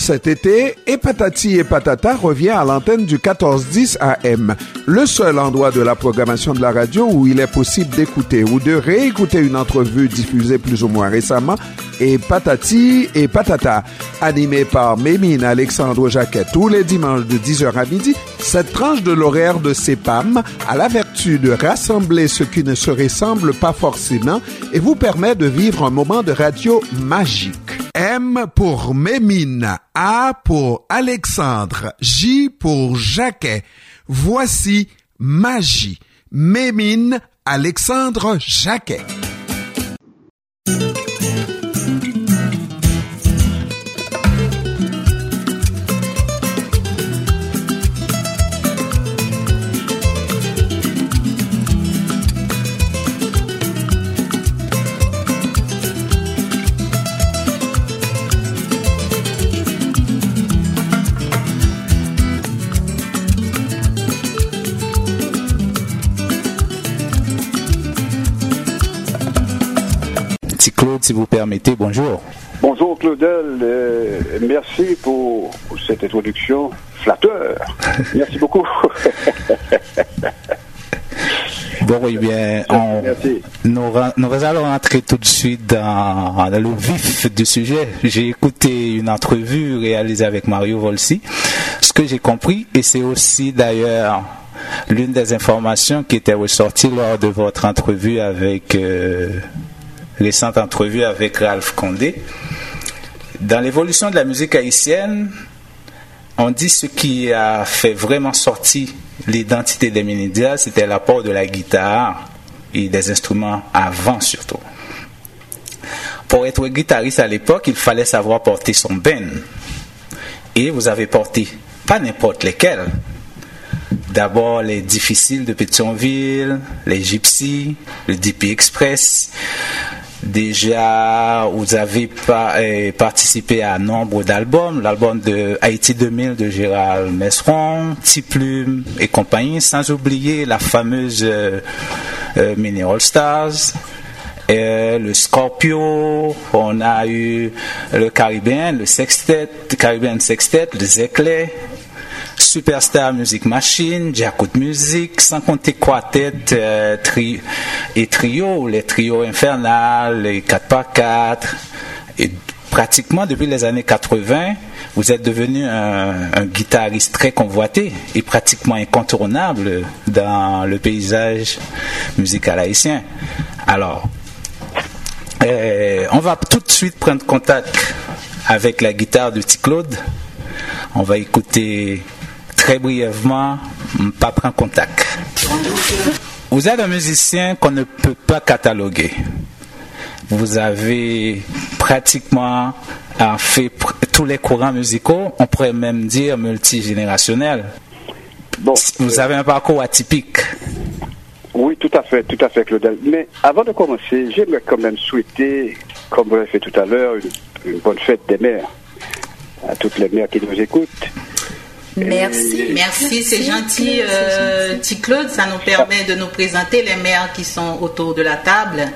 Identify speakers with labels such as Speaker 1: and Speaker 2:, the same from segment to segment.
Speaker 1: Cet été, et Patati et Patata revient à l'antenne du 1410 AM, le seul endroit de la programmation de la radio où il est possible d'écouter ou de réécouter une entrevue diffusée plus ou moins récemment et Patati et Patata, animé par Mémine Alexandre Jacquet tous les dimanches de 10h à midi. Cette tranche de l'horaire de CEPAM a la vertu de rassembler ce qui ne se ressemble pas forcément et vous permet de vivre un moment de radio magique. M pour Mémine, A pour Alexandre, J pour Jacquet. Voici Magie. Mémine Alexandre Jacquet.
Speaker 2: Claude, si vous permettez, bonjour.
Speaker 3: Bonjour Claudel, euh, merci pour, cette introduction flatteur. Merci beaucoup.
Speaker 2: Bon, oui, bien, Nous, allons rentrer tout de suite dans, le vif du sujet. J'ai écouté une entrevue réalisée avec Mario Volsi. Ce que j'ai compris, et c'est aussi d'ailleurs l'une des informations qui était ressortie lors de votre entrevue avec euh, récente entrevue avec Ralph Condé. Dans l'évolution de la musique haïtienne, on dit ce qui a fait vraiment sortir l'identité des médias, c'était l'apport de la guitare et des instruments avant surtout. Pour être guitariste à l'époque, il fallait savoir porter son ben. Et vous avez porté pas n'importe lesquels. D'abord les difficiles de Pétionville, les Gypsy, le DP Express, Déjà, vous avez eh, participé à nombre d'albums, l'album de Haïti 2000 de Gérald Messeron, Tiplume et compagnie, sans oublier la fameuse euh, euh, Mini All Stars, le Scorpio, on a eu le Caribbean, le Sextet, Caribbean Sextet, les éclairs, Superstar Music Machine, Jacout Music, sans compter quartet euh, et trio, les trios infernales, les 4x4. Et pratiquement depuis les années 80, vous êtes devenu un, guitariste très convoité et pratiquement incontournable dans le paysage musical haïtien. Alors, euh, on va tout de suite prendre contact avec la guitare de T. Claude. On va écouter très brièvement, pas prendre contact. Vous êtes un musicien qu'on ne peut pas cataloguer. Vous avez pratiquement fait tous les courants musicaux, on pourrait même dire multigénérationnels. Bon, vous avez un parcours atypique.
Speaker 3: Oui, tout à fait, tout à fait, Claudel. Mais avant de commencer, j'aimerais quand même souhaiter, comme vous l'avez fait tout à l'heure, une, une bonne fête des mères à toutes les mères qui nous écoutent.
Speaker 4: Merci. Merci, c'est gentil, euh, Claude. Ça nous permet de nous présenter les mères qui sont autour de la table.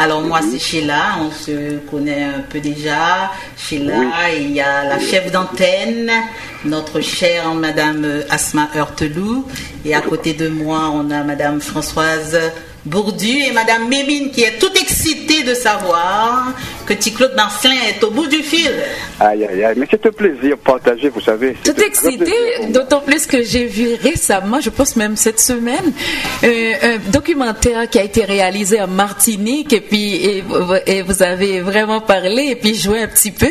Speaker 4: Alors moi c'est Sheila, on se connaît un peu déjà. Sheila, il y a la chef d'antenne, notre chère Madame Asma Heurtelou. Et à côté de moi, on a Madame Françoise Bourdu et Madame Mémine qui est toute excitée de savoir que Claude Marcelin est au bout du fil.
Speaker 3: Aïe, aïe, aïe, mais c'est un plaisir partagé, vous savez.
Speaker 5: Tout excité, d'autant plus que j'ai vu récemment, je pense même cette semaine, euh, un documentaire qui a été réalisé en Martinique et puis et, vous avez vraiment parlé et puis joué un petit peu.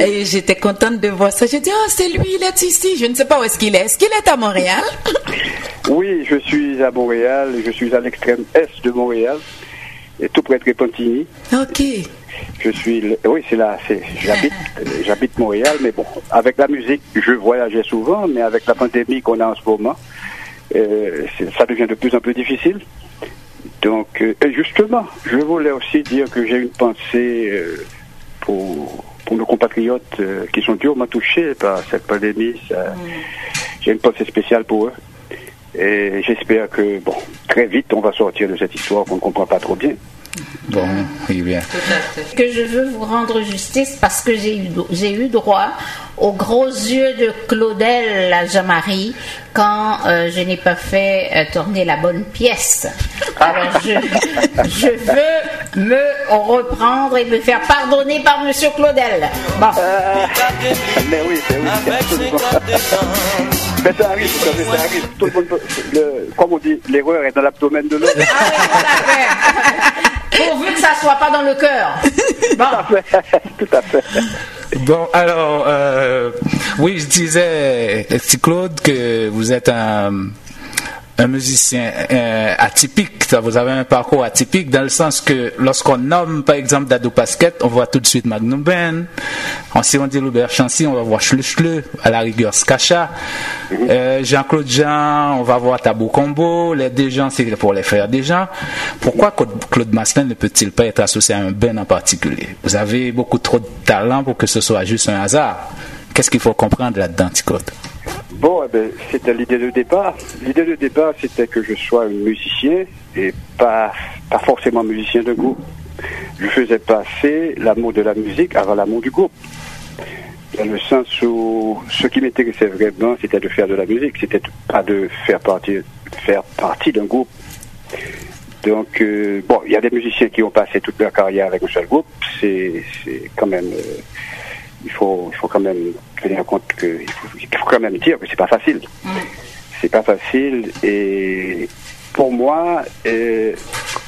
Speaker 5: Et j'étais contente de voir ça. J'ai dit, oh, c'est lui, il est ici. Je ne sais pas où est-ce qu'il est. Est-ce qu'il est à Montréal?
Speaker 3: oui, je suis à Montréal. Je suis à l'extrême est de Montréal, et tout près de Repentigny.
Speaker 5: Ok.
Speaker 3: Je suis, oui, c'est là, j'habite, j'habite Montréal, mais bon, avec la musique, je voyageais souvent, mais avec la pandémie qu'on a en ce moment, euh, ça devient de plus en plus difficile. Donc, euh, justement, je voulais aussi dire que j'ai une pensée euh, pour, pour nos compatriotes qui sont durement touchés par cette pandémie. Mm. J'ai une pensée spéciale pour eux. Et j'espère que, bon, très vite, on va sortir de cette histoire qu'on ne comprend pas trop bien.
Speaker 2: Bon, oui, bien.
Speaker 6: Que je veux vous rendre justice parce que j'ai eu, j'ai eu droit aux gros yeux de Claudel, la Jean-Marie, quand euh, je n'ai pas fait euh, tourner la bonne pièce. Alors je, je, veux me reprendre et me faire pardonner par Monsieur Claudel. Bon.
Speaker 3: Euh, mais oui, mais oui. mais ça arrive, ça, ça arrive. Tout le monde peut, le, comme on dit, l'erreur est dans l'abdomen de l'homme. Ah oui.
Speaker 6: Pourvu que ça soit pas dans le cœur.
Speaker 3: Bon. Tout à fait. Tout à fait.
Speaker 2: Bon, alors, euh, oui, je disais, Claude, que vous êtes un un musicien euh, atypique. Vous avez un parcours atypique dans le sens que lorsqu'on nomme par exemple Dado Pasquet, on voit tout de suite Magnum Ben. Si on dit Loubert Chancy, on va voir Schleu à la rigueur Skacha. Euh, Jean-Claude Jean, on va voir Tabou Combo. Les deux gens, c'est pour les frères des gens. Pourquoi Claude Maslin ne peut-il pas être associé à un Ben en particulier? Vous avez beaucoup trop de talent pour que ce soit juste un hasard. Qu'est-ce qu'il faut comprendre là-dedans, Ticode
Speaker 3: Bon, eh ben, c'était l'idée de départ. L'idée de départ, c'était que je sois musicien et pas, pas forcément musicien de groupe. Je faisais passer l'amour de la musique avant l'amour du groupe. Dans le sens où ce qui m'intéressait vraiment, c'était de faire de la musique, c'était pas de faire partie, faire partie d'un groupe. Donc, euh, bon, il y a des musiciens qui ont passé toute leur carrière avec un seul groupe. C'est quand même. Euh, il faut, il faut quand même tenir compte faut, il faut quand même dire que c'est pas facile. Mm. C'est pas facile et pour moi, euh,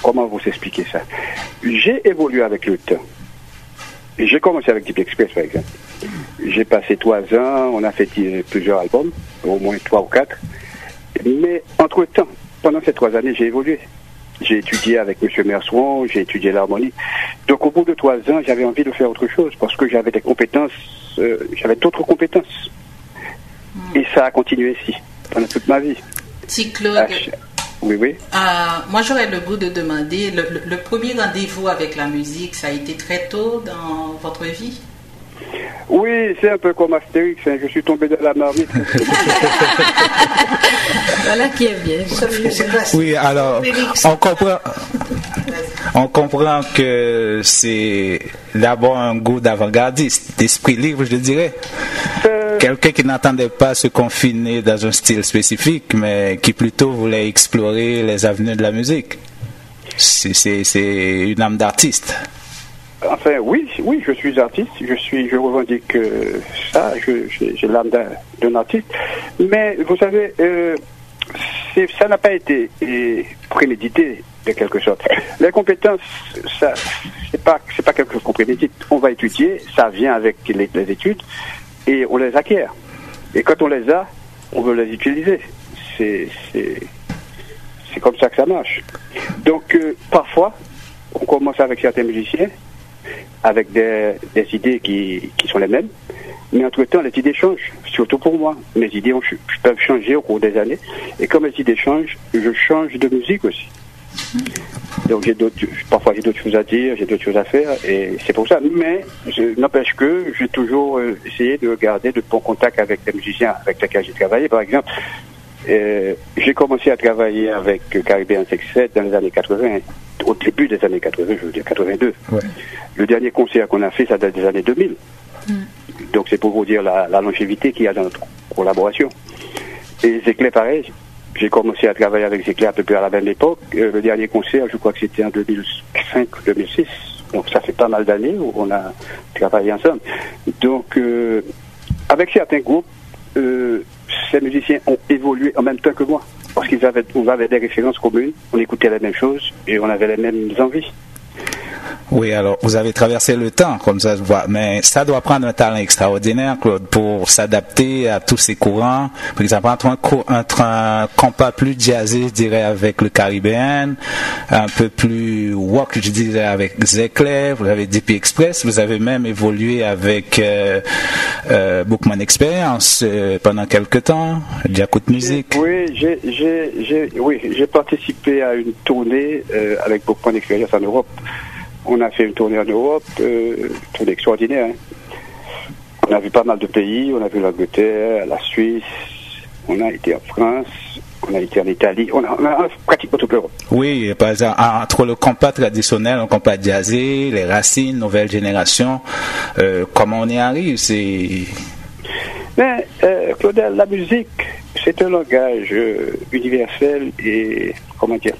Speaker 3: comment vous expliquer ça? J'ai évolué avec le temps. J'ai commencé avec Deep Express, par exemple. J'ai passé trois ans, on a fait plusieurs albums, au moins trois ou quatre. Mais entre-temps, pendant ces trois années, j'ai évolué. J'ai étudié avec M. Merson, j'ai étudié l'harmonie. Donc au bout de trois ans, j'avais envie de faire autre chose parce que j'avais des compétences, euh, j'avais d'autres compétences. Et ça a continué ici, pendant toute ma vie.
Speaker 4: Si Claude, ah,
Speaker 3: oui, oui.
Speaker 4: Euh, moi, j'aurais le goût de demander, le premier rendez-vous avec la musique, ça a été très tôt dans votre vie?
Speaker 3: Oui, c'est un peu comme Astérix, hein. je suis tombé dans la marmite.
Speaker 5: voilà qui est bien.
Speaker 2: Oui, alors, on comprend, on comprend que c'est d'abord un goût d'avant-gardiste, d'esprit libre, je dirais. Euh. Quelqu'un qui n'attendait pas se confiner dans un style spécifique, mais qui plutôt voulait explorer les avenues de la musique. C'est une âme d'artiste.
Speaker 3: Enfin, oui, oui, je suis artiste, je suis, je revendique euh, ça, j'ai l'âme d'un artiste. Mais vous savez, euh, ça n'a pas été prémédité de quelque sorte. Les compétences, ça, c'est pas, c'est pas quelque chose qu'on prémédite. On va étudier, ça vient avec les, études et on les acquiert. Et quand on les a, on veut les utiliser. C'est, c'est, c'est comme ça que ça marche. Donc, euh, parfois, on commence avec certains musiciens avec des, idées qui, sont les mêmes. Mais entre-temps, les idées changent, surtout pour moi. Mes idées peuvent changer au cours des années. Et comme mes idées changent, je change de musique aussi. Donc parfois j'ai d'autres choses à dire, j'ai d'autres choses à faire, et c'est pour ça. Mais n'empêche que j'ai toujours euh, essayé de garder de bons contacts avec les musiciens avec lesquels j'ai travaillé. Par exemple, euh, j'ai commencé à travailler avec Caribbean Sextet dans les années 80, au début des années 80, je veux dire 82. Le dernier concert qu'on a fait, ça date des années 2000. Mm. Donc c'est pour vous dire la, longévité qu'il y a dans notre collaboration. Et Zéclé, pareil. J'ai commencé à travailler avec Zéclé à peu près à la même époque. Euh, le dernier concert, je crois que c'était en 2005-2006. Donc ça fait pas mal d'années où on a travaillé ensemble. Donc euh, avec certains groupes, euh, ces musiciens ont évolué en même temps que moi. Parce qu'ils avaient, on avait des références communes, on écoutait la même chose et on avait les mêmes envies.
Speaker 2: Oui, alors vous avez traversé le temps, comme ça se voit, mais ça doit prendre un talent extraordinaire, Claude, pour s'adapter à tous ces courants. Par exemple, entre un, un compas plus jazzé, je dirais, avec le caribéen, un peu plus rock, je dirais, avec Zecler, vous avez DP Express, vous avez même évolué avec euh, euh, Bookman Experience euh, pendant quelques temps, Diacout Music.
Speaker 3: Oui, j'ai oui, participé à une tournée avec Bookman Experience en Europe. On a fait une tournée en Europe, euh, tournée extraordinaire. Hein. On a vu pas mal de pays, on a vu l'Angleterre, la Suisse, on a été en France, on a été en Italie, on a, pratiquement toute l'Europe.
Speaker 2: Oui, par exemple, entre le compas traditionnel, le compas jazzé, les racines, nouvelle génération, euh, comment on y arrive? C'est.
Speaker 3: Ben, euh, Claudel, la musique, c'est un langage euh, universel et, comment dire,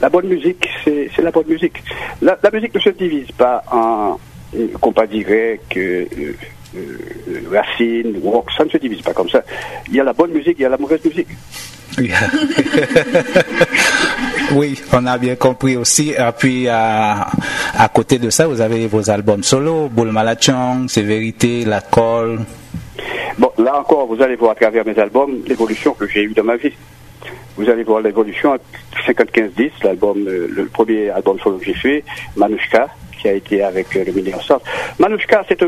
Speaker 3: la bonne musique, c'est la bonne musique. La, musique ne se divise pas en compas direct, racine, rock, ça ne se divise pas comme ça. Il y a la bonne musique, il y a la mauvaise musique.
Speaker 2: oui, on a bien compris aussi. Et puis, à, à côté de ça, vous avez vos albums solo, Boule Malachong, C'est Vérité, La Colle.
Speaker 3: Bon, là encore, vous allez voir à travers mes albums l'évolution que j'ai eue dans ma vie. Vous allez voir l'évolution 50-15-10, l'album, euh, le premier album solo que j'ai fait, Manushka, qui a été avec euh, le Million Manushka, c'est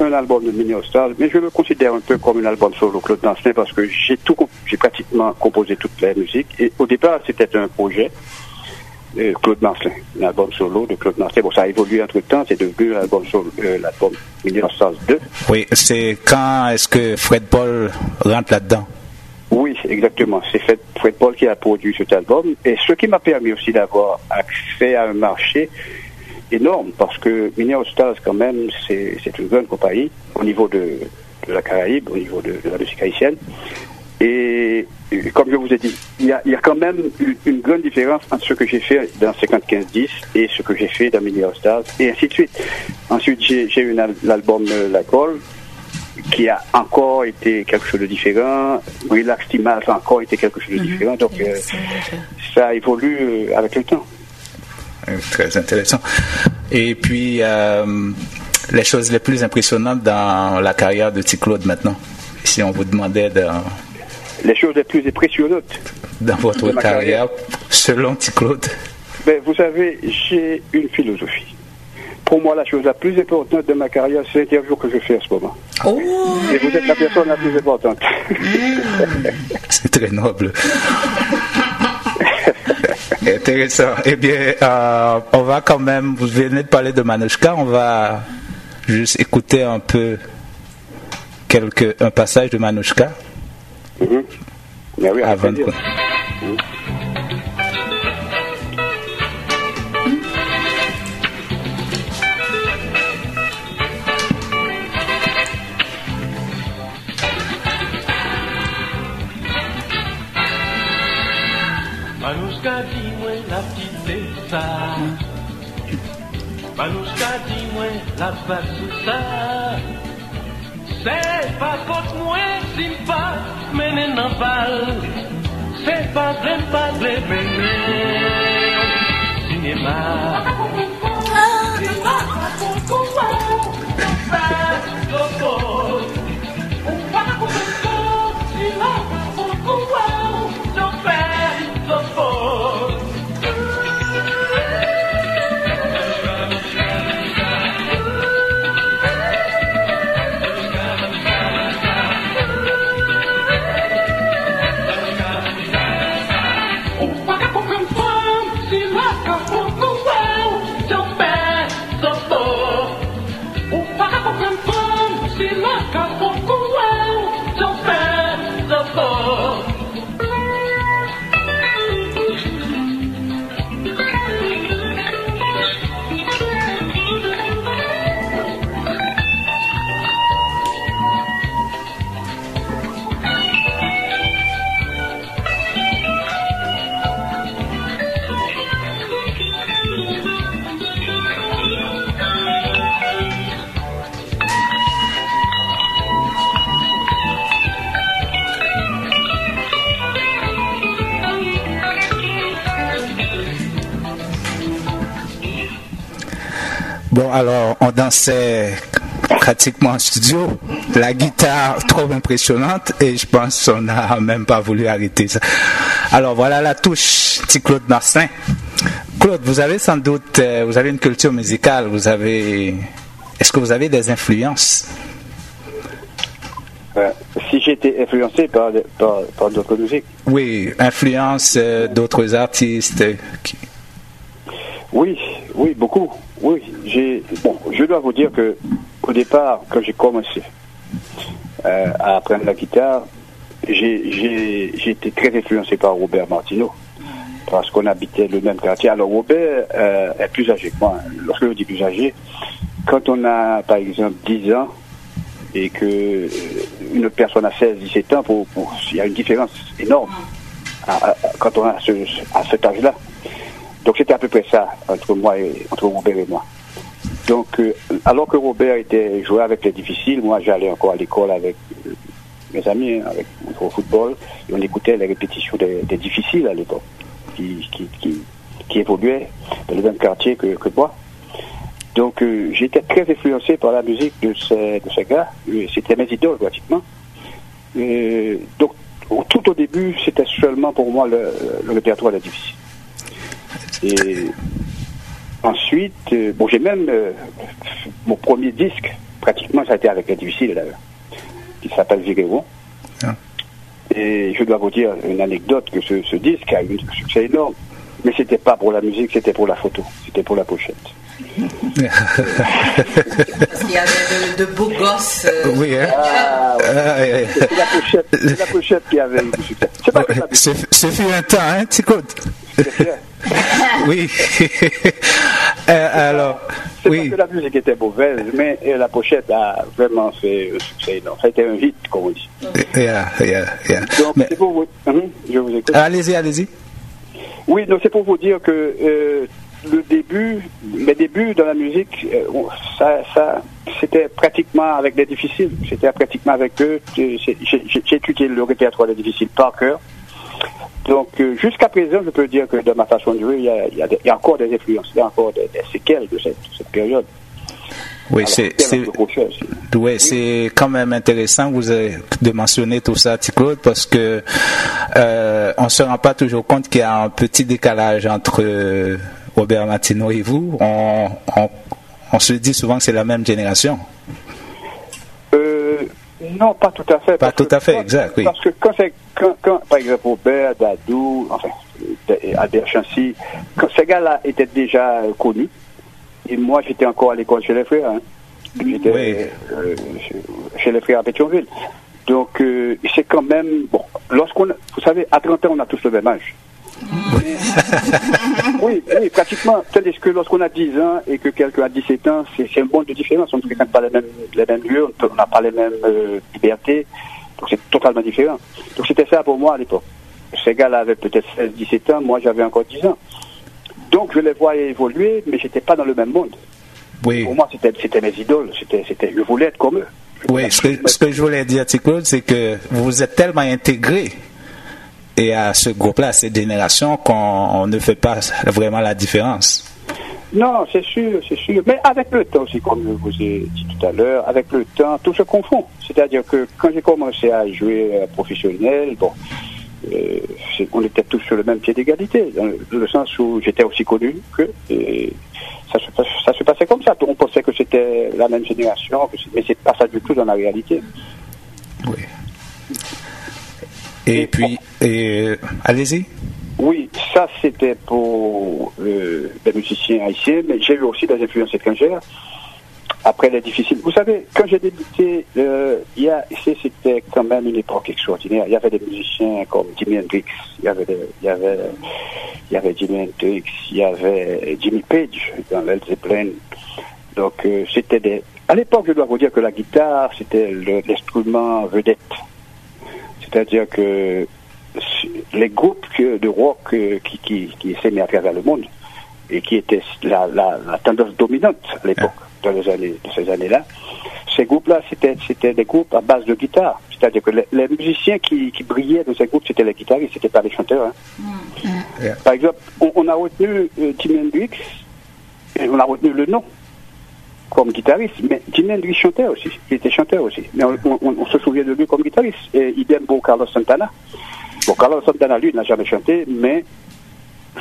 Speaker 3: un album de Mini Hostal, mais je le considère un peu comme un album solo Claude Dancelin parce que j'ai tout, j'ai pratiquement composé toute la musique. Et au départ, c'était un projet de Claude Dancelin, un album solo de Claude Dancelin. Bon, ça a évolué entre temps, c'est devenu l'album solo, euh, l'album Mini Hostal 2.
Speaker 2: Oui, c'est quand est-ce que Fred Paul rentre là-dedans?
Speaker 3: Oui, exactement. C'est Fred Paul qui a produit cet album et ce qui m'a permis aussi d'avoir accès à un marché énorme parce que Stars, quand même, c'est une grande compagnie au niveau de, la Caraïbe, au niveau de, la musique haïtienne. Et, comme je vous ai dit, il y a, quand même une, grande différence entre ce que j'ai fait dans 50-15-10 et ce que j'ai fait dans Stars, et ainsi de suite. Ensuite, j'ai eu l'album euh, La Colle, qui a encore été quelque chose de différent. Relax Timal, ça a encore été quelque chose de mhm. différent. Donc, euh, ça évolue euh, avec le temps.
Speaker 2: Euh, très intéressant. Et puis, euh, les choses les plus impressionnantes dans la carrière de T-Claude maintenant, si on vous demandait de...
Speaker 3: Les choses les plus impressionnantes
Speaker 2: dans votre carrière, selon T-Claude
Speaker 3: ben, Vous savez, j'ai une philosophie. Pour moi, la chose la plus importante de ma carrière, c'est l'interview que je fais en ce moment. Oh. Et vous êtes la personne la plus importante.
Speaker 2: c'est très noble. Intéressant. Eh bien, euh, on va quand même, vous venez de parler de Manushka, on va juste écouter un peu quelque, un passage de Manushka.
Speaker 3: Mm oui, avant de...
Speaker 7: sa Manouska di mwen la bat sou sa. Se pa kot mwen simpa menen nan bal. Se pa blem pa blem menen Sinema Sinema
Speaker 2: alors, on dansait pratiquement en studio. La guitare trop impressionnante et je pense qu'on n'a même pas voulu arrêter ça. Alors voilà la touche, petit Claude Marcin. Claude, vous avez sans doute, euh, vous avez une culture musicale, vous avez, est-ce que vous avez des influences?
Speaker 3: Euh, Si j'étais influencé par, par, d'autres musiques.
Speaker 2: Oui, influence euh, d'autres artistes.
Speaker 3: Oui, oui, beaucoup. Oui, j'ai. Bon, je dois vous dire que au départ, quand j'ai commencé euh, à apprendre la guitare, j'ai été très influencé par Robert Martineau parce qu'on habitait le même quartier. Alors Robert euh, est plus âgé que moi. Lorsque je dis plus âgé, quand on a par exemple 10 ans et que euh, une personne a 16, 17 ans, il y a une différence énorme quand on a ce, à cet âge-là. Donc c'était à peu près ça entre moi et entre Robert et moi. Donc euh, alors que Robert était joué avec les difficiles, moi j'allais encore à l'école avec mes amis, hein, avec au football, et on écoutait les répétitions des, difficiles à l'époque, qui, qui, qui, évoluaient dans le même quartier que, que moi. Donc euh, j'étais très influencé par la musique de ces, de ces gars. C'était mes idoles pratiquement. Donc tout au début, c'était seulement pour moi le répertoire des difficiles. Et ensuite, euh, bon, j'ai même euh, mon premier disque, pratiquement, ça a été avec les difficiles d'ailleurs qui s'appelle Viréo. Ah. Et je dois vous dire une anecdote que ce, disque a eu un succès énorme. Mais c'était pas pour la musique, c'était pour la photo, c'était pour la pochette.
Speaker 4: Parce qu'il y avait de, beaux gosses. Euh,
Speaker 2: oui, hein?
Speaker 3: ah, C'est la pochette, la pochette qui avait eu du succès. C'est pas
Speaker 2: C'est fait un temps, hein, tu oui. euh, alors,
Speaker 3: c'est
Speaker 2: oui.
Speaker 3: parce que la musique était mauvaise, mais la pochette a vraiment fait un succès énorme. Ça a été un hit, comme on dit.
Speaker 2: Yeah, yeah, yeah.
Speaker 3: Donc, c'est pour vous... Hum, je vous écoute.
Speaker 2: Allez-y, allez-y.
Speaker 3: Oui, donc c'est pour vous dire que euh, le début, mes débuts dans la musique, euh, ça, ça, c'était pratiquement avec des difficiles. C'était pratiquement avec eux. J'ai étudié le répertoire des difficiles par cœur. Donc, euh, jusqu'à présent, je peux dire que dans ma façon de jouer, il y a, il y a, il y a encore des influences, il y a encore des, des séquelles de cette, cette période.
Speaker 2: Oui, c'est ouais, quand même intéressant vous avez de mentionner tout ça, Claude, parce que euh, on se rend pas toujours compte qu'il y a un petit décalage entre euh, Robert Martineau et vous. On, on, on se dit souvent que c'est la même génération.
Speaker 3: Euh, non, pas tout à fait.
Speaker 2: Pas tout à fait, exact, oui.
Speaker 3: Parce que quand c'est, quand, quand, par exemple, Robert, Dadou, enfin, Albert Chancy, quand ces gars-là étaient déjà connus, et moi j'étais encore à l'école chez les frères, hein. j'étais euh, chez les frères à Pétionville. Donc euh, c'est quand même, bon, lorsqu'on, vous savez, à 30 ans on a tous le même âge. Oui, oui, pratiquement. Tandis que lorsqu'on a 10 ans et que quelqu'un a 17 ans, c'est un monde de différence. On ne fréquente pas les mêmes, les mêmes lieux, on n'a pas les mêmes euh, libertés. Donc c'est totalement différent. Donc c'était ça pour moi à l'époque. Ces gars-là avaient peut-être 16, 17 ans, moi j'avais encore 10 ans. Donc je les voyais évoluer, mais j'étais pas dans le même monde.
Speaker 2: Oui.
Speaker 3: Pour moi, c'était mes idoles. C'était, c'était, je voulais être comme eux.
Speaker 2: oui, ce que, ce que, je voulais dire, Claude, c'est que vous êtes tellement intégrés et à ce groupe-là, à cette génération, qu'on ne fait pas vraiment la différence.
Speaker 3: Non, c'est sûr, c'est sûr. Mais avec le temps aussi, comme je vous ai dit tout à l'heure, avec le temps, tout se confond. C'est-à-dire que quand j'ai commencé à jouer euh, professionnel, bon, euh, on était tous sur le même pied d'égalité, dans le, sens où j'étais aussi connu que ça, se, ça se passait comme ça. On pensait que c'était la même génération, mais c'est pas ça du tout dans la réalité.
Speaker 2: Oui. Et, puis, allez-y.
Speaker 3: Oui, ça c'était pour euh, les musiciens haïtiens, mais j'ai eu aussi des influences étrangères. Après les difficiles. Vous savez, quand j'ai débuté, euh, c'était quand même une époque extraordinaire. Il y avait des musiciens comme Jimi Hendrix, il y avait, il y avait, Jimi Hendrix, il y avait Jimmy Page dans Led Zeppelin. Donc euh, c'était des. À l'époque, je dois vous dire que la guitare c'était l'instrument vedette. C'est-à-dire que les groupes de rock euh, qui, qui, qui à travers le monde et qui étaient la, la, la tendance dominante à l'époque, dans les années, de ces années-là, ces groupes-là, c'était, c'était des groupes à base de guitare. C'est-à-dire que les, musiciens qui, qui, brillaient dans ces groupes, c'était les guitaristes, c'était pas les chanteurs. Hein. Mm. Par exemple, on, a retenu euh, Jimi Hendrix, et on a retenu le nom comme guitariste, mais Jimi Hendrix chantait aussi, il était chanteur aussi, mais on, se souvient de lui comme guitariste, et idem pour Carlos Santana. Bon, Carlos Santana, lui, n'a jamais chanté, mais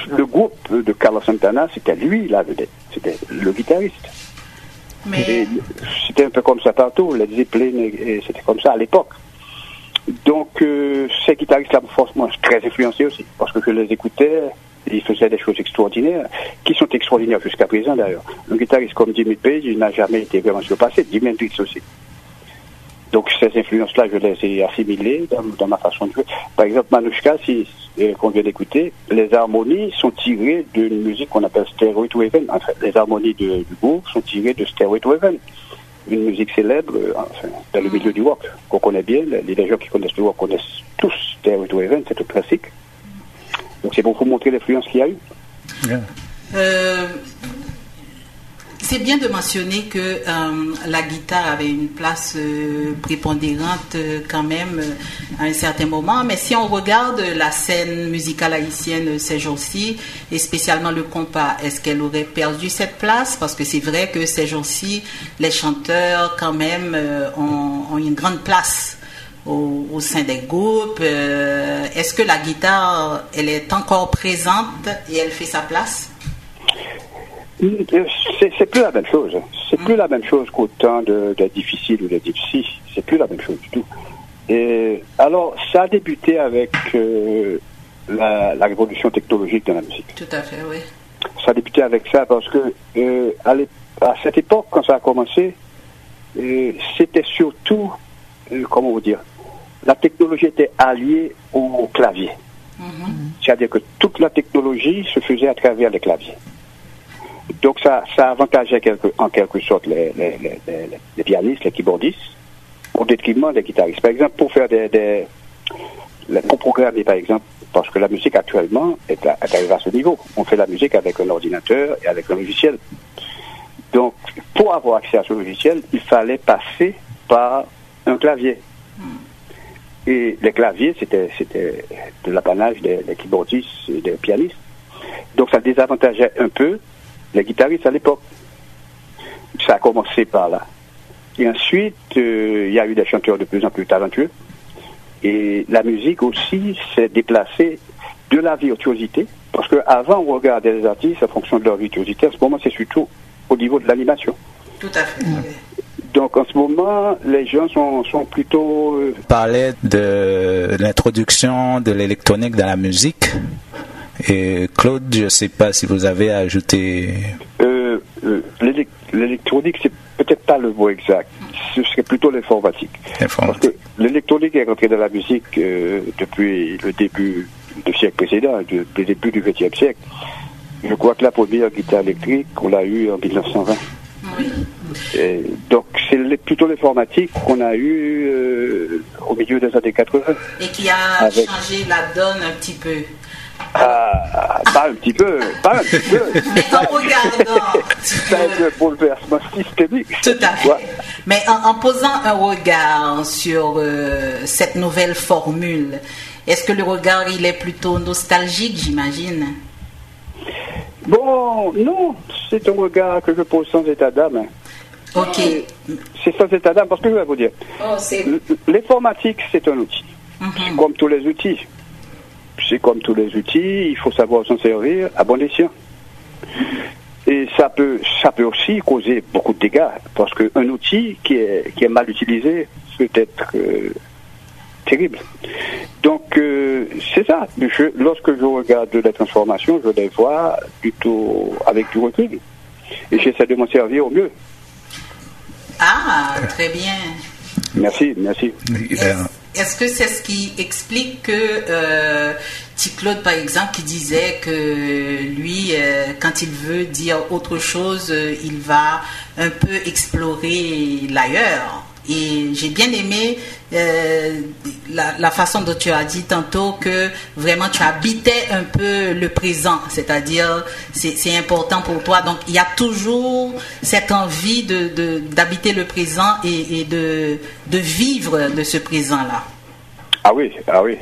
Speaker 3: le groupe de Carlos Santana, c'était lui la vedette, c'était le guitariste. Mais... C'était un peu comme ça partout, les Zeppelin, c'était comme ça à l'époque. Donc, euh, ces guitaristes-là, franchement, très influencés aussi, parce que je les écoutais, il faisait des choses extraordinaires, qui sont extraordinaires jusqu'à présent d'ailleurs. Un guitariste comme Jimmy Page, il n'a jamais été vraiment surpassé, Jimmy Hendrix aussi. Donc ces influences-là, je les ai assimilées dans, ma façon de jouer. Par exemple, Manushka, si, euh, qu'on vient d'écouter, les harmonies sont tirées d'une musique qu'on appelle Stairway to Heaven. Les harmonies du groupe sont tirées de Stairway to. Une musique célèbre euh, dans le milieu du rock, qu'on connaît bien. Les, gens qui connaissent le rock connaissent tous Stairway to c'est un classique. Donc c'est pour vous montrer l'influence qu'il y a eu.
Speaker 4: Euh, c'est bien de mentionner que euh, la guitare avait une place euh, prépondérante euh, quand même à un certain moment, mais si on regarde la scène musicale haïtienne ces jours-ci, et spécialement le compas, est-ce qu'elle aurait perdu cette place? Parce que c'est vrai que ces jours-ci, les chanteurs quand même ont, une grande place au, au, sein des groupes. est-ce que la guitare, elle est encore présente et elle fait sa place?
Speaker 3: C'est plus la même chose. C'est plus la même chose qu'au temps de, de difficile ou de difficile. C'est plus la même chose du tout. Et alors, ça a débuté avec euh, la, la, révolution technologique de la musique.
Speaker 4: Tout à fait, oui.
Speaker 3: Ça a débuté avec ça parce que euh, à, à, cette époque, quand ça a commencé, euh, c'était surtout, euh, comment vous dire, la technologie était alliée au clavier. Mm-hmm. C'est-à-dire que toute la technologie se faisait à travers les claviers. Donc ça, ça avantageait en quelque sorte les, pianistes, les keyboardistes, au détriment des guitaristes. Par exemple, pour faire des, des pour programmer par exemple, parce que la musique actuellement est, arrivée à ce niveau. On fait la musique avec un ordinateur et avec un logiciel. Donc, pour avoir accès à ce logiciel, il fallait passer par un clavier. Et les claviers, c'était, c'était de l'apanage des, des keyboardistes et des pianistes. Donc, ça désavantageait un peu les guitaristes à l'époque. Ça a commencé par là. Et ensuite, euh, il y a eu des chanteurs de plus en plus talentueux. Et la musique aussi s'est déplacée de la virtuosité. Parce qu'avant, on regardait les artistes en fonction de leur virtuosité. En ce moment, c'est surtout au niveau de l'animation.
Speaker 4: Tout à fait.
Speaker 3: Donc en ce moment, les gens sont, sont plutôt...
Speaker 2: Euh... Parler de l'introduction de l'électronique dans la musique. Et Claude, je ne sais pas si vous avez ajouté.
Speaker 3: Euh, euh, l'électronique, c'est peut-être pas le mot exact. Ce serait plutôt l'informatique. Parce que l'électronique est rentrée dans la musique euh, depuis le début du siècle précédent, depuis le début du XXe siècle. Je crois que la première guitare électrique, on l'a eue en 1920. Et donc c'est plutôt l'informatique qu'on a eu au milieu des années 80.
Speaker 4: Et qui a changé la donne un petit peu.
Speaker 3: Ah, pas un petit peu, pas un petit peu.
Speaker 4: Mais en regardant.
Speaker 3: C'est un bouleversement systémique.
Speaker 4: Tout à fait. Mais en, posant un regard sur euh, cette nouvelle formule, est-ce que le regard il est plutôt nostalgique, j'imagine?
Speaker 3: Bon, non, c'est un regard que je pose sans état d'âme.
Speaker 4: Ok.
Speaker 3: C'est sans état d'âme parce que je vais vous dire.
Speaker 4: Oh,
Speaker 3: L'informatique, c'est un outil. Mhm. Comme tous les outils c'est comme tous les outils, il faut savoir s'en servir à bon escient. Et ça peut, ça peut aussi causer beaucoup de dégâts, parce qu'un outil qui est, qui est mal utilisé peut être euh, terrible. Donc, euh, c'est ça. lorsque je regarde les transformations, je les vois plutôt avec du recul. Et j'essaie de m'en servir au mieux.
Speaker 4: Ah, très bien.
Speaker 3: Merci, merci.
Speaker 4: Est-ce que c'est ce qui explique que euh, Claude, par exemple, qui disait que lui, euh, quand il veut dire autre chose, euh, il va un peu explorer l'ailleurs? Et j'ai bien aimé euh, la, façon dont tu as dit tantôt que vraiment tu habitais un peu le présent, c'est-à-dire c'est important pour toi. Donc il y a toujours cette envie de d'habiter le présent et, de, de vivre de ce présent-là.
Speaker 3: Ah oui, ah oui.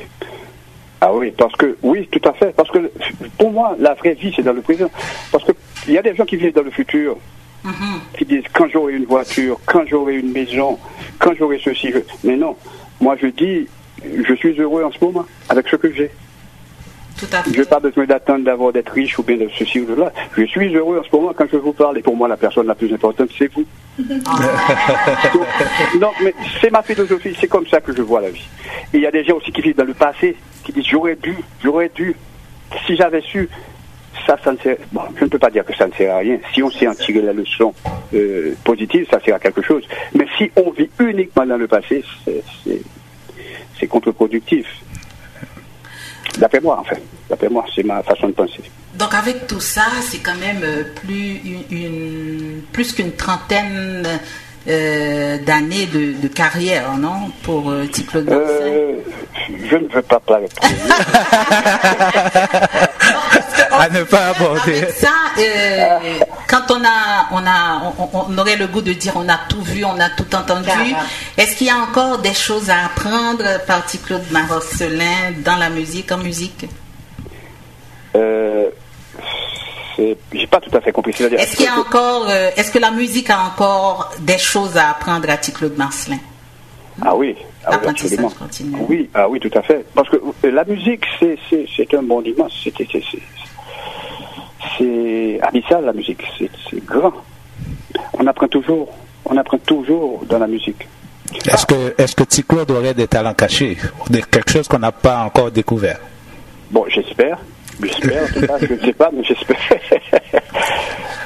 Speaker 3: Ah oui, parce que, oui, tout à fait. Parce que pour moi, la vraie vie, c'est dans le présent. Parce qu'il y a des gens qui vivent dans le futur. Mhm. qui disent quand j'aurai une voiture, quand j'aurai une maison, quand j'aurai ceci. Mais non, moi je dis, je suis heureux en ce moment avec ce que j'ai. Je n'ai pas besoin d'attendre d'avoir d'être riche ou bien de ceci ou de là. Je suis heureux en ce moment quand je vous parle. Et pour moi, la personne la plus importante, c'est vous. non, mais c'est ma philosophie. C'est comme ça que je vois la vie. Et il y a des gens aussi qui vivent dans le passé, qui disent j'aurais dû, j'aurais dû. Si j'avais su, ça, ne sert, bon, je ne peux pas dire que ça ne sert à rien. Si on sait en tirer la leçon euh, positive, ça sert à quelque chose. Mais si on vit uniquement dans le passé, c'est- contre-productif. D'après moi, enfin. D'après moi, c'est ma façon de penser.
Speaker 4: Donc avec tout ça, c'est quand même euh, plus, une- plus qu'une trentaine euh, d'années de, de carrière, non Pour euh, Marcel.
Speaker 3: Euh, je ne veux pas parler.
Speaker 2: À ne pas aborder.
Speaker 4: Avec ça, euh, quand on a, on a, on, on aurait le goût de dire on a tout vu, on a tout entendu. Est-ce qu'il y a encore des choses à apprendre par Claude Marcelin dans la musique, en musique?
Speaker 3: Euh, c'est- J'ai pas tout à fait compris. C'est-à-dire,
Speaker 4: Est-ce qu'il y a encore, euh, est-ce que la musique a encore des choses à apprendre à petit Claude Marcelin?
Speaker 3: Ah oui, ah oui,
Speaker 4: L'apprentissage
Speaker 3: absolument.
Speaker 4: continu.
Speaker 3: Oui, ah oui, tout à fait. Parce que euh, la musique, c'est c'est- c'est un monde immense. C'est c'est- c'est- c'est abyssal la musique. C'est c'est grand. On apprend toujours. On apprend toujours dans la musique.
Speaker 2: Est-ce que, est-ce que aurait des talents cachés, quelque chose qu'on n'a pas encore découvert?
Speaker 3: Bon, j'espère. J'espère, je ne sais pas, mais j'espère.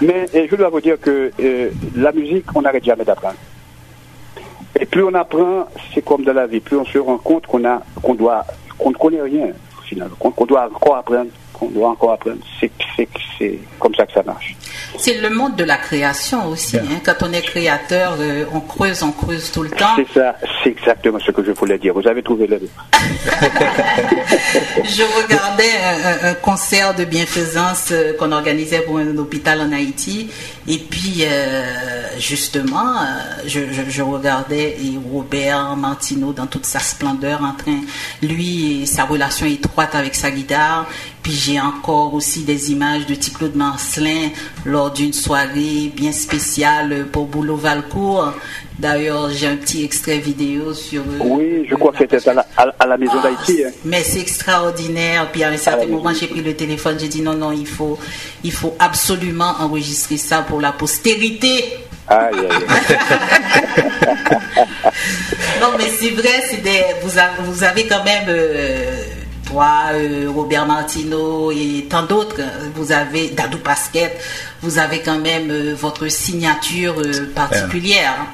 Speaker 3: mais je dois vous dire que euh, la musique, on n'arrête jamais d'apprendre. Et plus on apprend, c'est comme dans la vie, plus on se rend compte qu'on doit, qu'on ne connaît rien, finalement, qu'on doit encore apprendre, qu'on doit encore apprendre. C'est comme ça que ça marche.
Speaker 4: C'est le monde de la création aussi. hein. Quand on est créateur, euh, on creuse, on creuse tout le temps.
Speaker 3: C'est ça, c'est exactement ce que je voulais dire. Vous avez trouvé le
Speaker 4: Je regardais un, concert de bienfaisance euh, qu'on organisait pour un hôpital en Haïti. Et puis, euh, justement, je, je- je regardais Robert Martineau dans toute sa splendeur en train, lui, et sa relation étroite avec sa guitare. Puis j'ai encore aussi des images de Claude Marcelin lors d'une soirée bien spéciale pour Boulot Valcourt. D'ailleurs, j'ai un petit extrait vidéo sur... euh,
Speaker 3: Oui, je crois que c'était à la, à, à la maison d'Haïti. hein.
Speaker 4: mais c'est extraordinaire. Puis à un certain
Speaker 3: Ah,
Speaker 4: moment, j'ai pris le téléphone, j'ai dit non, non, il faut, il faut absolument enregistrer ça pour la postérité.
Speaker 3: Aïe, aïe, aïe.
Speaker 4: Non, mais c'est vrai, c'est des, vous, avez, vous avez quand même, euh, euh, Robert Martineau et tant d'autres, vous avez Dadou Pasquette, vous avez quand même euh, votre signature euh, particulière.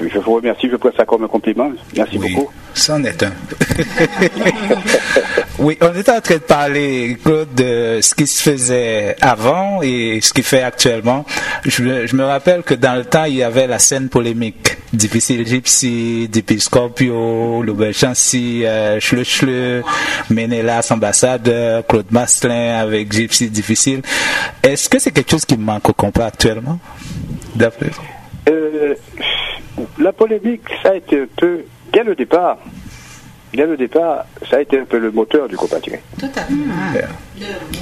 Speaker 3: Je vous remercie, je prends ça comme un compliment. Merci
Speaker 2: Oui,
Speaker 3: beaucoup.
Speaker 2: c'en est un. oui, on était en train de parler, Claude, de ce qui se faisait avant et ce qui fait actuellement. Je, me- je me rappelle que dans le temps, il y avait la scène polémique. Difficile Gypsy, Dipi Scorpio, Loubel Chancy, euh, Chle Chle, Ménélas, ambassadeur, Claude Mastelin avec Gypsy Difficile. Est-ce que c'est quelque chose qui manque au compas actuellement? D'après vous?
Speaker 3: Euh, la polémique, ça a été un peu, dès le départ, dès le départ, ça a été un peu le moteur du compas direct.
Speaker 4: Tout à fait.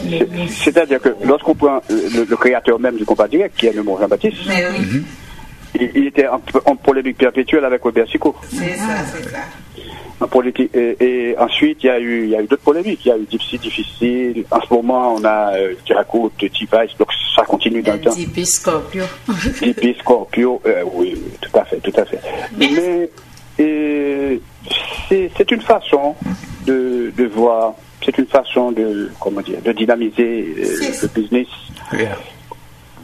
Speaker 3: C'est- C'est-à-dire que lorsqu'on prend le, le créateur même du compas direct, qui est le mot Jean-Baptiste,
Speaker 4: Mais oui,
Speaker 3: il, il était en, en polémique perpétuelle avec Robert Sico.
Speaker 4: c'est ça, c'est ça.
Speaker 3: Politique, et, et ensuite, il y a eu, il y a eu d'autres polémiques. Il y a eu Gypsy difficile. En ce moment, on a euh, Tiraco, T-Vice, donc ça continue dans le temps.
Speaker 4: Dipi Scorpio.
Speaker 3: Hippie, Scorpio, euh, oui, oui, tout à fait, tout à fait. Mais euh, c'est une façon de, de voir, c'est une façon de, comment dire, de dynamiser euh, le business.
Speaker 2: Yeah.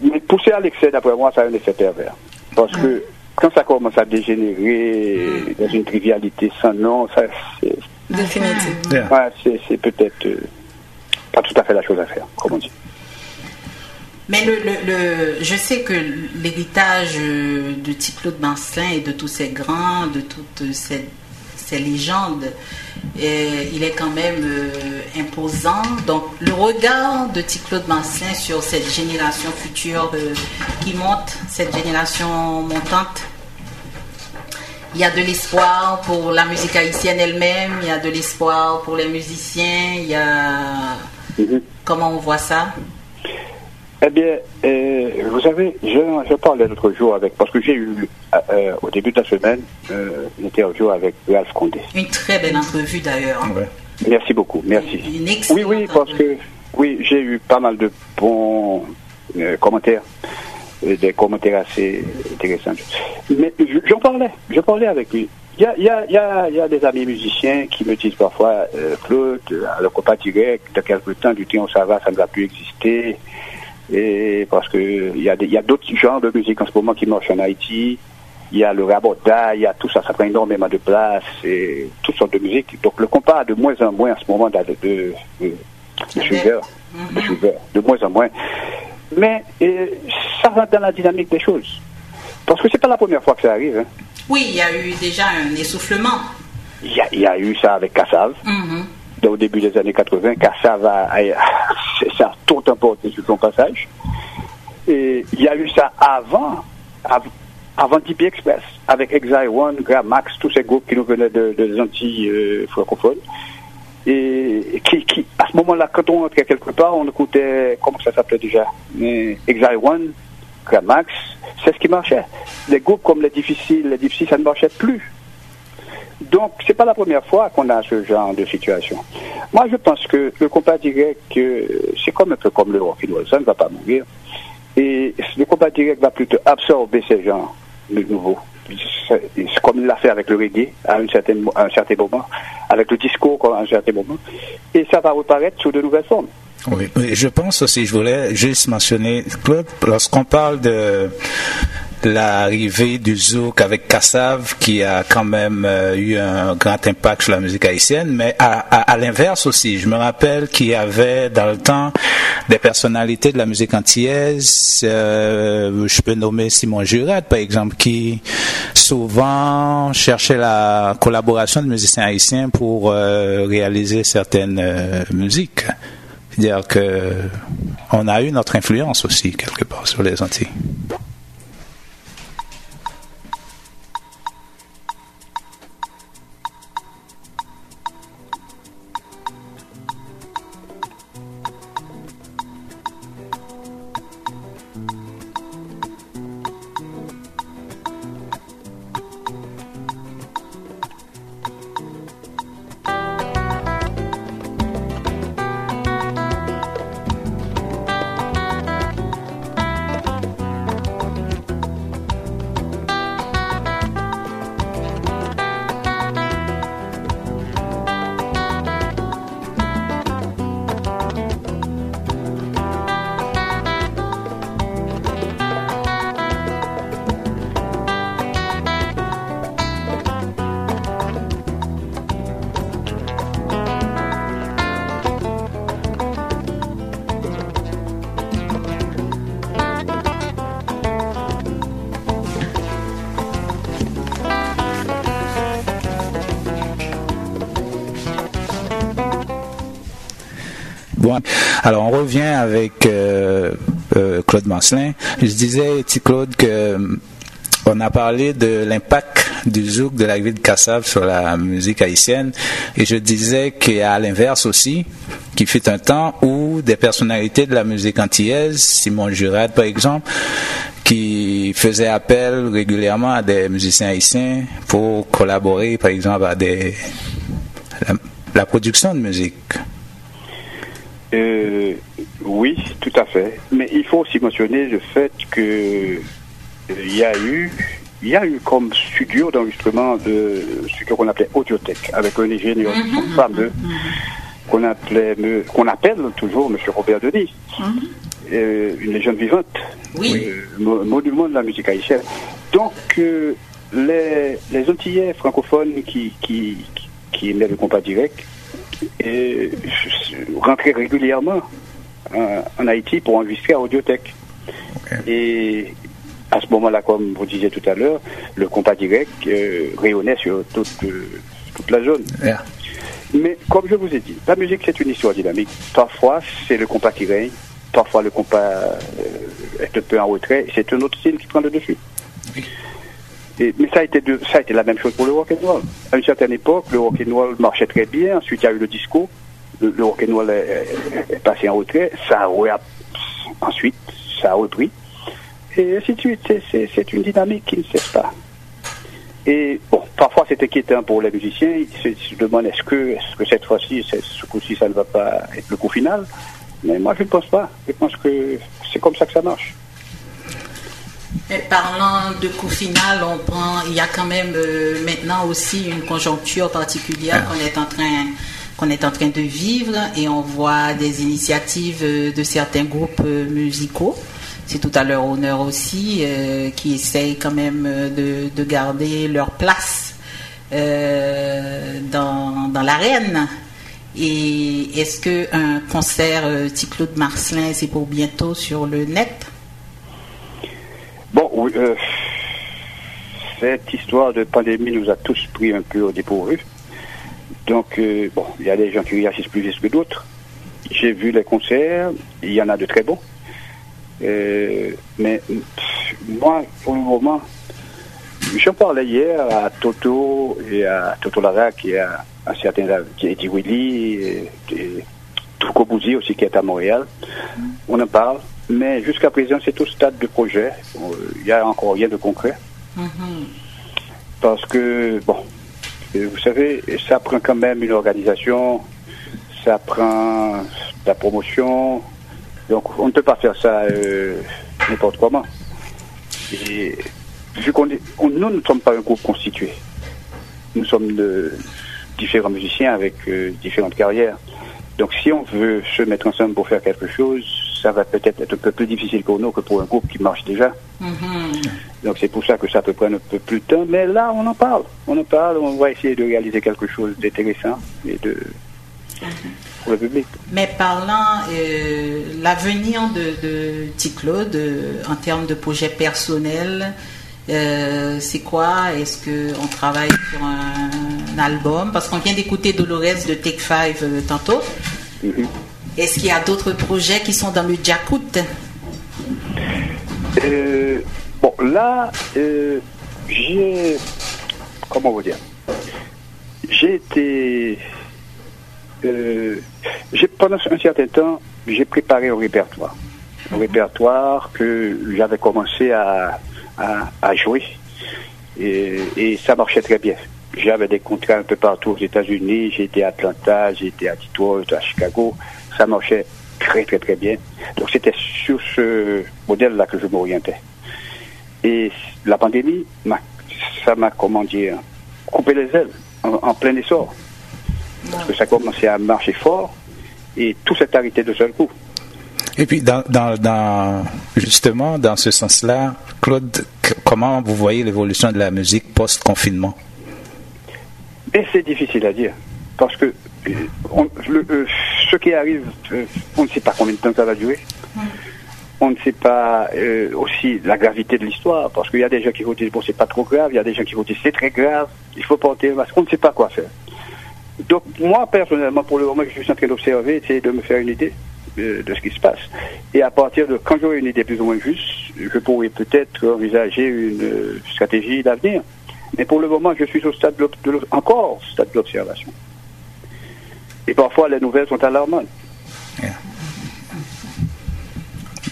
Speaker 3: Mais pousser à l'excès, d'après moi, ça a un effet pervers. Parce que quand ça commence à dégénérer dans une trivialité sans nom, ça, c'est
Speaker 5: Définitivement.
Speaker 2: Yeah.
Speaker 3: ouais, c'est- peut-être euh, pas tout à fait la chose à faire, comme on dit.
Speaker 4: Mais le, le, le- je sais que l'héritage euh, de T. Claude Marcelin et de tous ces grands, de toutes ces, ces légendes, il est quand même euh, imposant. Donc le regard de. Claude Marcelin sur cette génération future euh, qui monte, cette génération montante, il y a de l'espoir pour la musique haïtienne elle-même, il y a de l'espoir pour les musiciens, il y a...
Speaker 3: Mhm.
Speaker 4: Comment on voit ça?
Speaker 3: Eh bien, euh, vous savez, je, je parlais l'autre jour avec, parce que j'ai eu euh, au début de la semaine euh, une interview avec Ralph Condé.
Speaker 4: Une très belle entrevue d'ailleurs.
Speaker 2: Ouais.
Speaker 3: Merci beaucoup, merci.
Speaker 4: Une
Speaker 3: Oui,
Speaker 4: excellente
Speaker 3: oui, parce
Speaker 4: entrevue.
Speaker 3: que oui, j'ai eu pas mal de bons euh, commentaires, euh, des commentaires assez intéressants. Mais je- j'en parlais, je parlais avec lui. Il y a, y, a, y, a, y a, des amis musiciens qui me disent parfois, euh, Claude, le compas direct, de quelque temps, du temps, ça va, ça ne va plus exister. Et parce que il y a, d'autres genres de musique en ce moment qui marchent en Haïti. Il y a le raboda, il y a tout ça, ça prend énormément de place, et toutes sortes de musique. Donc le compas a de moins en moins en ce moment de, de, de, de suiveurs, de, suiveurs, de moins en moins. Mais et, ça rentre dans la dynamique des choses. Parce que c'est pas la première fois que ça arrive. Hein.
Speaker 4: Oui, il y a eu déjà un essoufflement.
Speaker 3: Il y a, il y a eu ça avec Kassav.
Speaker 4: Mhm.
Speaker 3: Au début des années 80, Kassav a, a, ça a tout emporté sur son passage. Et il y a eu ça avant, av avant Express, avec Exile One, Gramax, tous ces groupes qui nous venaient de, de des Antilles euh, francophones. Et qui, à ce moment-là, quand on entrait quelque part, on écoutait, comment ça s'appelait déjà Exile One, Gramax, c'est ce qui marchait. Les groupes comme les difficiles, les difficiles, ça ne marchait plus. Donc, c'est pas la première fois qu'on a ce genre de situation. Moi, je pense que le combat direct, c'est comme un peu comme le ça ne va pas mourir. Et le combat direct va plutôt absorber ces genres de nouveau. C'est comme il l'a fait avec le reggae à, une certaine, un certain moment, avec le disco à un certain moment. Et ça va reparaître sous de nouvelles formes.
Speaker 2: Oui, je pense aussi, je voulais juste mentionner, Claude, lorsqu'on parle de l'arrivée du zouk avec Kassav qui a quand même euh, eu un grand impact sur la musique haïtienne, mais à, à, l'inverse aussi, je me rappelle qu'il y avait dans le temps des personnalités de la musique antillaise, euh, je peux nommer Simon Juret par exemple, qui souvent cherchait la collaboration de musiciens haïtiens pour euh, réaliser certaines musiques. C'est-à-dire que on a eu notre influence aussi quelque part sur les Antilles. On revient avec euh, euh, Claude Marcelin. Je disais, petit Claude, que euh, on a parlé de l'impact du zouk de la ville de Kassav sur la musique haïtienne. Et je disais qu'à l'inverse aussi, qu'il fut un temps où des personnalités de la musique antillaise, Simon Jurat par exemple, qui faisait appel régulièrement à des musiciens haïtiens pour collaborer par exemple à la, production de musique.
Speaker 3: Oui, tout à fait. Mais il faut aussi mentionner le fait que il y a eu, il y a eu comme studio d'enregistrement de ce qu'on appelait Audiothèque, avec un ingénieur
Speaker 4: Mhm,
Speaker 3: fameux qu'on appelait, qu'on appelle toujours M. Robert Denis,
Speaker 4: Mhm.
Speaker 3: euh, une légende vivante,
Speaker 4: Oui.
Speaker 3: euh, monument de la musique haïtienne. Donc euh, les, les Antillais francophones qui, qui, qui, qui aimaient le compas direct et rentrer régulièrement en, en, Haïti pour enregistrer à Audiothèque. Okay. Et à ce moment-là, comme vous disiez tout à l'heure, le compas direct euh, rayonnait sur toute, euh, toute la zone.
Speaker 2: Yeah.
Speaker 3: Mais comme je vous ai dit, la musique c'est une histoire dynamique. Parfois c'est le compas qui règne, parfois le compas euh, est un peu en retrait, c'est un autre style qui prend le dessus. Et, mais ça a, été de, ça a été la même chose pour le rock and roll. À une certaine époque, le rock and roll marchait très bien. Ensuite, il y a eu le disco. Le, le rock and roll est, est, passé en retrait. Ça a, ensuite, ça a repris. Et ainsi de suite. C'est une dynamique qui ne cesse pas. Et bon, parfois c'est inquiétant pour les musiciens. Ils se, se demandent est-ce que, est -ce que cette fois-ci, ce coup-ci, ça ne va pas être le coup final? Mais moi, je ne pense pas. Je pense que c'est comme ça que ça marche.
Speaker 4: parlant de coût final, on prend, il y a quand même euh, maintenant aussi une conjoncture particulière qu'on est en train qu'on est en train de vivre et on voit des initiatives euh, de certains groupes euh, musicaux. C'est tout à leur honneur aussi, qui essayent quand même de, de garder leur place dans, l'arène. Et est-ce qu'un concert euh, de Marcelin, c'est pour bientôt sur le net?
Speaker 3: Bon, oui, euh, cette histoire de pandémie nous a tous pris un peu au dépourvu. Donc, euh, bon, il y a des gens qui réagissent plus vite que d'autres. J'ai vu les concerts, il y en a de très bons. Euh, mais moi, pour le moment, j'en parlais hier à Toto et à Toto Larac et à, à certains, qui est Willy et, et Bouzi aussi qui est à Montréal. On en parle. Mais jusqu'à présent, c'est au stade de projet. Il n'y a encore rien de concret. Parce que, bon, vous savez, ça prend quand même une organisation, ça prend la promotion. Donc, on ne peut pas faire ça euh, n'importe comment. Et vu qu'on nous ne sommes pas un groupe constitué, nous sommes de différents musiciens avec euh, différentes carrières. Donc, si on veut se mettre ensemble pour faire quelque chose, ça va peut-être être un peu plus difficile pour nous que pour un groupe qui marche déjà. Mm-hmm. Donc, c'est pour ça que ça peut prendre un peu plus de temps. Mais là, on en parle. On en parle. On va essayer de réaliser quelque chose d'intéressant et de. Pour le public.
Speaker 4: Mais parlant euh, l'avenir de, de euh, en termes de projets personnels, euh, c'est quoi? Est-ce qu'on travaille sur un, album? Parce qu'on vient d'écouter Dolores de Take Five euh, tantôt. Mm-hmm. Est-ce qu'il y a d'autres projets qui sont dans le
Speaker 3: euh, Bon, là, j'ai. Comment vous dire J'ai été. pendant un certain temps, j'ai préparé un répertoire. Un mm-hmm. répertoire que j'avais commencé à, à, jouer. Et, ça marchait très bien. J'avais des contrats un peu partout aux États-Unis, j'étais à Atlanta, j'étais à Detroit, à Chicago. Ça marchait très très très bien. Donc c'était sur ce modèle-là que je m'orientais. Et la pandémie, ça m'a, comment dire, coupé les ailes en, plein essor. Parce que ça commençait à marcher fort et tout s'est arrêté de seul coup.
Speaker 2: Et puis, dans, dans, justement, dans ce sens-là, Claude, comment vous voyez l'évolution de la musique post-confinement?
Speaker 3: Et c'est difficile à dire. Parce que euh, euh, ce qui arrive, euh, on ne sait pas combien de temps ça va durer. On ne sait pas aussi la gravité de l'histoire, parce qu'il y a des gens qui vont dire bon c'est pas trop grave, il y a des gens qui vont dire c'est très grave, il faut porter parce qu'on ne sait pas quoi faire. Donc moi personnellement, pour le moment, je suis en train d'observer, essayer de me faire une idée de, ce qui se passe. Et à partir de quand j'aurai une idée plus ou moins juste, je pourrai peut-être envisager une euh, stratégie d'avenir. Mais pour le moment, je suis au stade de, encore au stade de l'observation. Et parfois, les nouvelles sont alarmantes.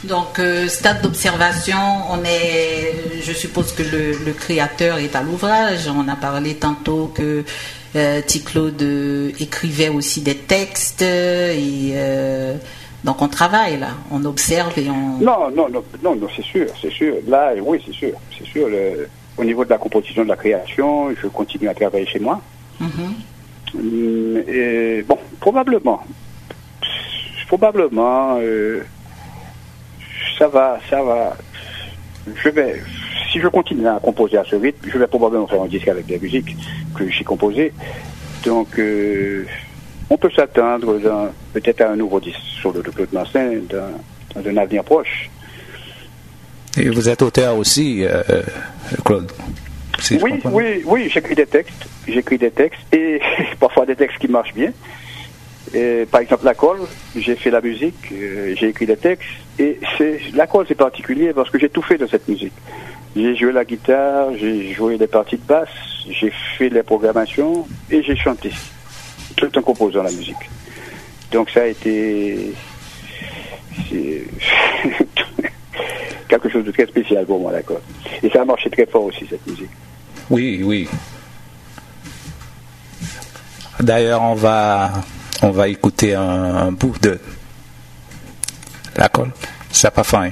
Speaker 4: Donc, euh, stade d'observation, on est, je suppose que le, créateur est à l'ouvrage. On a parlé tantôt que euh, Claude euh, écrivait aussi des textes et donc on travaille là, on observe et on.
Speaker 3: Non, non, non, non, c'est sûr, c'est sûr. Là, oui, c'est sûr, c'est sûr. au niveau de la composition, de la création, je continue à travailler chez moi. Mm-hmm. Et, bon, probablement, probablement, euh, ça va, ça va. Je vais, si je continue à composer à ce rythme, je vais probablement faire un disque avec des musiques que j'ai composées. Donc, euh, on peut s'attendre peut-être à un nouveau disque sur le Claude Massin dans, dans, un avenir proche.
Speaker 2: Et vous êtes auteur aussi, euh, Claude
Speaker 3: Oui, oui, oui, j'écris des textes. J'écris des textes et parfois des textes qui marchent bien. Par exemple, la colle, j'ai fait la musique, euh, j'ai écrit des textes. Et c'est, la colle, c'est particulier parce que j'ai tout fait de cette musique. J'ai joué la guitare, j'ai joué des parties de basse, j'ai fait les programmations et j'ai chanté tout un composant la musique. Donc ça a été quelque chose de très spécial pour moi, d'accord. Et ça a marché très fort aussi, cette musique.
Speaker 2: Oui, oui. D'ailleurs, on va, on va écouter un, bout de la colle. Ça pas fin.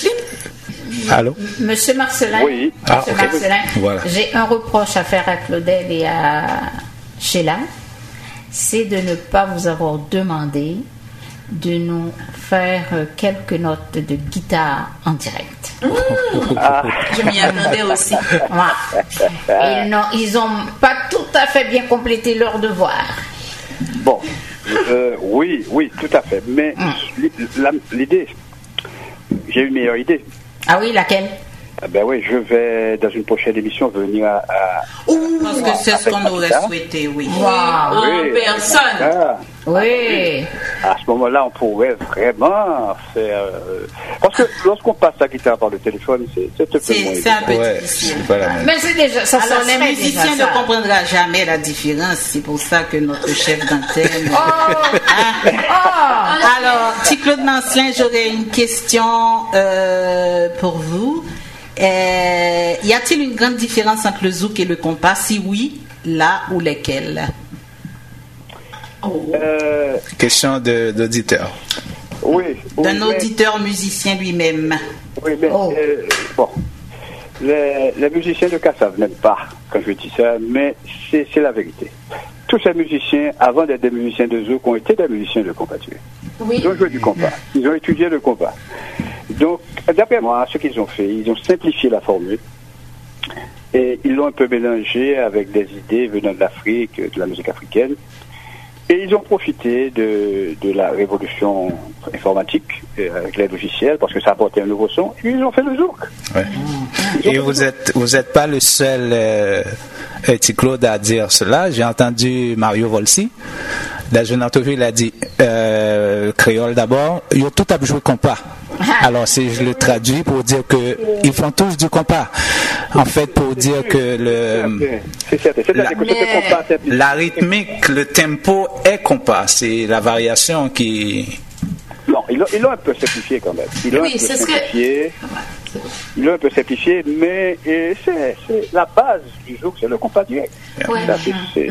Speaker 2: Faim.
Speaker 6: Monsieur Marcelin,
Speaker 3: oui.
Speaker 6: ah, j'ai un reproche à faire à Claudel et à Sheila, c'est de ne pas vous avoir demandé de nous faire quelques notes de guitare en direct.
Speaker 5: Ah. Je m'y attendais aussi.
Speaker 6: Ils n'ont pas tout à fait bien complété leur devoir.
Speaker 3: Bon, euh, oui, oui, tout à fait. Mais hum. l'idée, j'ai une meilleure idée.
Speaker 6: Ah oui, laquelle?
Speaker 3: ah ben oui, je vais, dans une prochaine émission, venir à.
Speaker 4: parce que c'est ce qu'on aurait souhaité, oui.
Speaker 6: Wow. personne. Ah. Oui.
Speaker 3: À ce moment-là, on pourrait vraiment faire. Euh, parce que lorsqu'on passe la guitare par le téléphone, c'est un peu
Speaker 4: C'est un peu difficile.
Speaker 6: Mais c'est déjà. Ça
Speaker 4: Alors, les musiciens ne comprendront jamais la différence. C'est pour ça que notre chef d'antenne.
Speaker 6: oh. Hein? oh.
Speaker 4: Alors, petit Claude Mancien, j'aurais une question euh, pour vous. Euh, y a-t-il une grande différence entre le zouk et le compas? Si oui, là ou lesquels?
Speaker 2: Euh, Question d'auditeur.
Speaker 3: Oui.
Speaker 4: D'un auditeur musicien lui-même.
Speaker 3: Oui, mais oh. euh, bon. Les, musiciens de Kassav n'aiment pas quand je dis ça, mais c'est la vérité. Tous ces musiciens, avant d'être des musiciens de zouk, ont été des musiciens de compas.
Speaker 6: Oui.
Speaker 3: Ils ont joué du compas. Ils ont étudié le compas. Donc, d'après moi, ce qu'ils ont fait, ils ont simplifié la formule et ils l'ont un peu mélangé avec des idées venant de l'Afrique, de la musique africaine. Et ils ont profité de, de la révolution informatique euh, avec les logiciels parce que ça apportait un nouveau son. Et ils ont fait le zouk.
Speaker 2: Et vous êtes vous êtes pas le seul euh, Claude à dire cela. J'ai entendu Mario Volsi la jeune entrevue, il a dit euh, créole d'abord, ils ont tout à jouer compas. Alors, si je le traduis pour dire que ils font tous du compas. En fait, pour dire que le la, rythmique, le tempo est compas. C'est la variation qui.
Speaker 3: Ils l'ont un peu simplifié quand même. Ils oui, c'est ce que. Il un peu simplifié, mais c'est la base du jour, c'est le compas direct.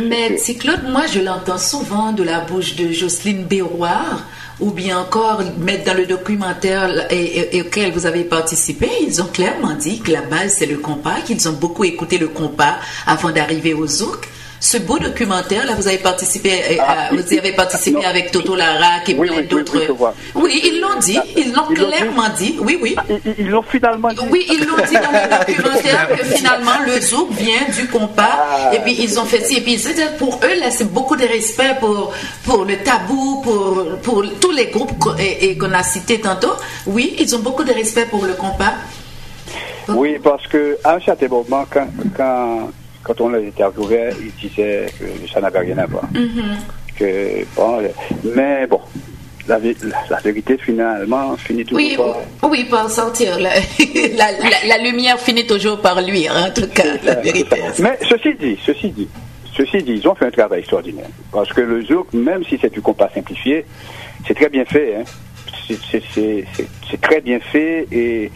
Speaker 5: mais c'est Claude, moi je l'entends souvent de la bouche de Jocelyne Béroir, ou bien encore mettre dans le documentaire et, auquel vous avez participé, ils ont clairement dit que la base c'est le compas, qu'ils ont beaucoup écouté le compas avant d'arriver au zouk. Ce beau documentaire. Là, vous avez participé, euh,
Speaker 3: Ah,
Speaker 5: vous y avez participé
Speaker 3: non.
Speaker 5: avec Toto Larac et
Speaker 3: Oui,
Speaker 5: plein
Speaker 3: oui,
Speaker 5: d'autres.
Speaker 3: oui,
Speaker 5: ils l'ont dit, ils l'ont
Speaker 3: dit
Speaker 5: clairement dit. Oui, oui.
Speaker 3: Ils- Ils l'ont finalement dit.
Speaker 5: Oui, ils l'ont dit dans le documentaire que finalement le zouk vient du compas
Speaker 3: Ah,
Speaker 5: et puis ils ont fait ci et puis c'est pour eux là c'est beaucoup de respect pour pour le tabou pour pour tous les groupes qu'on- et, et qu'on a cités tantôt. Oui, ils ont beaucoup de respect pour le compas.
Speaker 3: Oui, parce que à un certain moment, quand, quand, quand on les interviewait, ils disaient que ça n'avait rien à voir.
Speaker 5: Mm-hmm.
Speaker 3: que, bon, mais bon, la, vé- la, la vérité finalement finit toujours
Speaker 5: Oui,
Speaker 3: par...
Speaker 5: oui, par sortir. La, lumière finit toujours par luire, hein, en tout cas, la vérité.
Speaker 3: Mais ceci dit, ceci dit, ceci dit, ils ont fait un travail extraordinaire. Parce que le zouk, même si c'est du compas simplifié, c'est très bien fait. Hein. C'est très bien fait et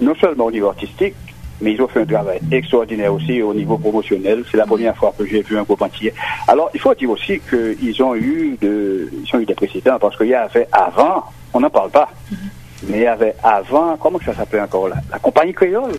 Speaker 3: non seulement au niveau artistique, mais ils ont fait un travail extraordinaire aussi au niveau promotionnel. C'est la première fois que j'ai vu un groupe entier. Alors, il faut dire aussi qu'ils ont eu de, ils ont eu des précédents parce qu'il y avait avant, on n'en parle pas, mais il y avait avant, comment ça s'appelait encore là La compagnie créole?